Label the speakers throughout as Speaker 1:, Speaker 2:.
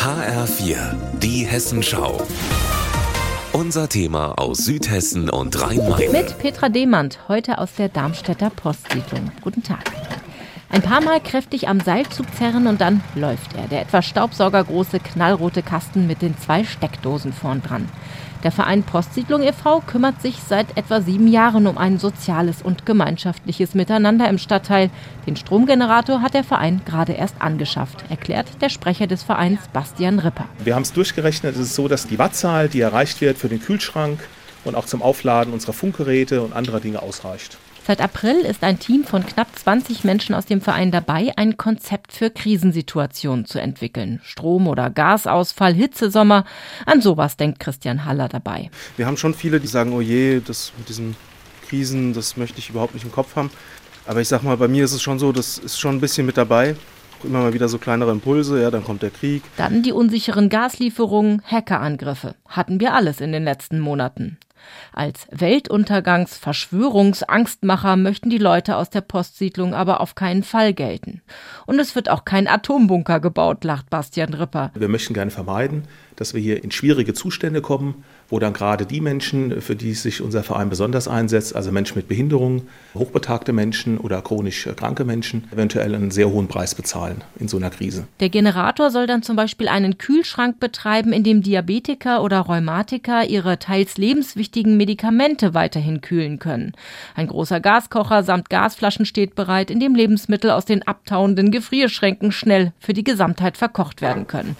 Speaker 1: HR4, die Hessenschau. Unser Thema aus Südhessen und Rhein-Main.
Speaker 2: Mit Petra Demand, heute aus der Darmstädter Postsiedlung. Guten Tag. Ein paar Mal kräftig am Seilzug zerren und dann läuft er. Der etwa staubsaugergroße knallrote Kasten mit den zwei Steckdosen vorn dran. Der Verein Postsiedlung e.V. kümmert sich seit etwa sieben Jahren um ein soziales und gemeinschaftliches Miteinander im Stadtteil. Den Stromgenerator hat der Verein gerade erst angeschafft, erklärt der Sprecher des Vereins Bastian Ripper.
Speaker 3: Wir haben es durchgerechnet. Es ist so, dass die Wattzahl, die erreicht wird für den Kühlschrank und auch zum Aufladen unserer Funkgeräte und anderer Dinge ausreicht.
Speaker 2: Seit April ist ein Team von knapp 20 Menschen aus dem Verein dabei, ein Konzept für Krisensituationen zu entwickeln. Strom- oder Gasausfall, Hitzesommer, an sowas denkt Christian Haller dabei.
Speaker 4: Wir haben schon viele, die sagen, oh je, das mit diesen Krisen, das möchte ich überhaupt nicht im Kopf haben. Aber ich sag mal, bei mir ist es schon so, das ist schon ein bisschen mit dabei immer mal wieder so kleinere Impulse, ja, dann kommt der Krieg.
Speaker 2: Dann die unsicheren Gaslieferungen, Hackerangriffe. Hatten wir alles in den letzten Monaten. Als Weltuntergangs-, Verschwörungsangstmacher möchten die Leute aus der Postsiedlung aber auf keinen Fall gelten. Und es wird auch kein Atombunker gebaut, lacht Bastian Ripper.
Speaker 3: Wir möchten gerne vermeiden, dass wir hier in schwierige Zustände kommen, wo dann gerade die Menschen, für die sich unser Verein besonders einsetzt, also Menschen mit Behinderung, hochbetagte Menschen oder chronisch kranke Menschen, eventuell einen sehr hohen Preis bezahlen in so einer Krise.
Speaker 2: Der Generator soll dann zum Beispiel einen Kühlschrank betreiben, in dem Diabetiker oder Rheumatiker ihre teils lebenswichtigen Medikamente weiterhin kühlen können. Ein großer Gaskocher samt Gasflaschen steht bereit, in dem Lebensmittel aus den abtauenden Gefrierschränken schnell für die Gesamtheit verkocht werden können.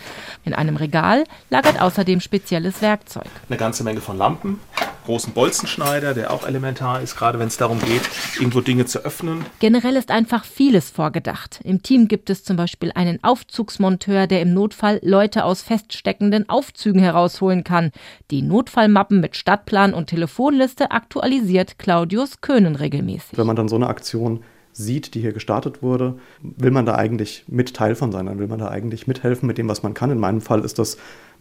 Speaker 2: In einem Regal lagert außerdem spezielles Werkzeug.
Speaker 3: Eine ganze Menge von Lampen, großen Bolzenschneider, der auch elementar ist, gerade wenn es darum geht, irgendwo Dinge zu öffnen.
Speaker 2: Generell ist einfach vieles vorgedacht. Im Team gibt es zum Beispiel einen Aufzugsmonteur, der im Notfall Leute aus feststeckenden Aufzügen herausholen kann. Die Notfallmappen mit Stadtplan und Telefonliste aktualisiert Claudius Köhnen regelmäßig.
Speaker 4: Wenn man dann so eine Aktion sieht, die hier gestartet wurde, will man da eigentlich mit Teil von sein, dann will man da eigentlich mithelfen mit dem, was man kann. In meinem Fall ist das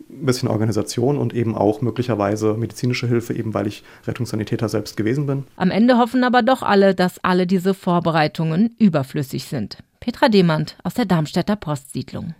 Speaker 4: ein bisschen Organisation und eben auch möglicherweise medizinische Hilfe, eben weil ich Rettungssanitäter selbst gewesen bin.
Speaker 2: Am Ende hoffen aber doch alle, dass alle diese Vorbereitungen überflüssig sind. Petra Demand aus der Darmstädter Postsiedlung.